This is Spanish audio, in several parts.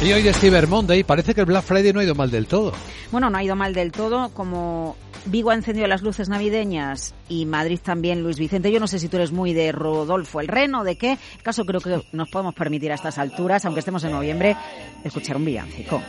Y hoy es Cyber Monday, parece que el Black Friday no ha ido mal del todo. Bueno, no ha ido mal del todo, como Vigo ha encendido las luces navideñas y Madrid también, Luis Vicente. Yo no sé si tú eres muy de Rodolfo el Reno, de qué. caso creo que nos podemos permitir a estas alturas, aunque estemos en noviembre, escuchar un villancico.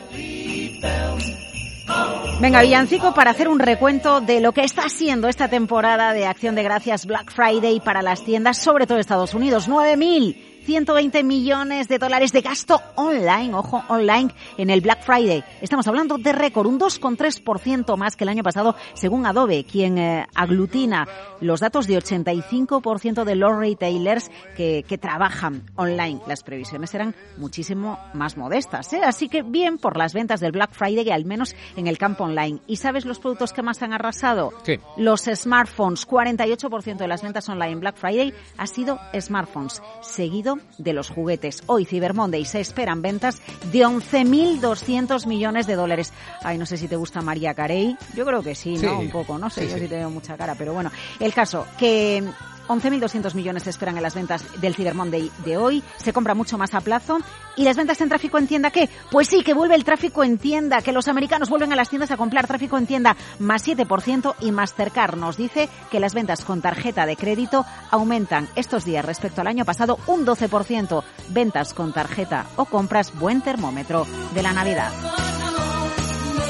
Venga, villancico, para hacer un recuento de lo que está siendo esta temporada de Acción de Gracias Black Friday para las tiendas, sobre todo Estados Unidos. 9.000 120 millones de dólares de gasto online, ojo, online en el Black Friday. Estamos hablando de récord, un 2,3% más que el año pasado, según Adobe, quien eh, aglutina los datos de 85% de los retailers que, que, trabajan online. Las previsiones eran muchísimo más modestas, ¿eh? así que bien por las ventas del Black Friday, al menos en el campo online. ¿Y sabes los productos que más han arrasado? ¿Qué? Los smartphones. 48% de las ventas online en Black Friday ha sido smartphones, seguido de los juguetes. Hoy, Cyber Monday, se esperan ventas de 11.200 millones de dólares. Ay, no sé si te gusta María Carey. Yo creo que sí, ¿no? Sí. Un poco, no sé, Sí, yo sí. sí te veo mucha cara, pero bueno. El caso, que 11.200 millones se esperan en las ventas del Cyber Monday de hoy. Se compra mucho más a plazo. ¿Y las ventas en tráfico en tienda qué? Pues sí, que vuelve el tráfico en tienda, que los americanos vuelven a las tiendas a comprar tráfico en tienda más 7% y Mastercard nos dice que las ventas con tarjeta de crédito aumentan estos días respecto al año pasado un 12%. Ventas con tarjeta o compras buen termómetro de la Navidad.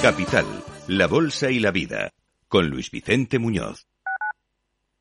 Capital, la Bolsa y la Vida, con Luis Vicente Muñoz.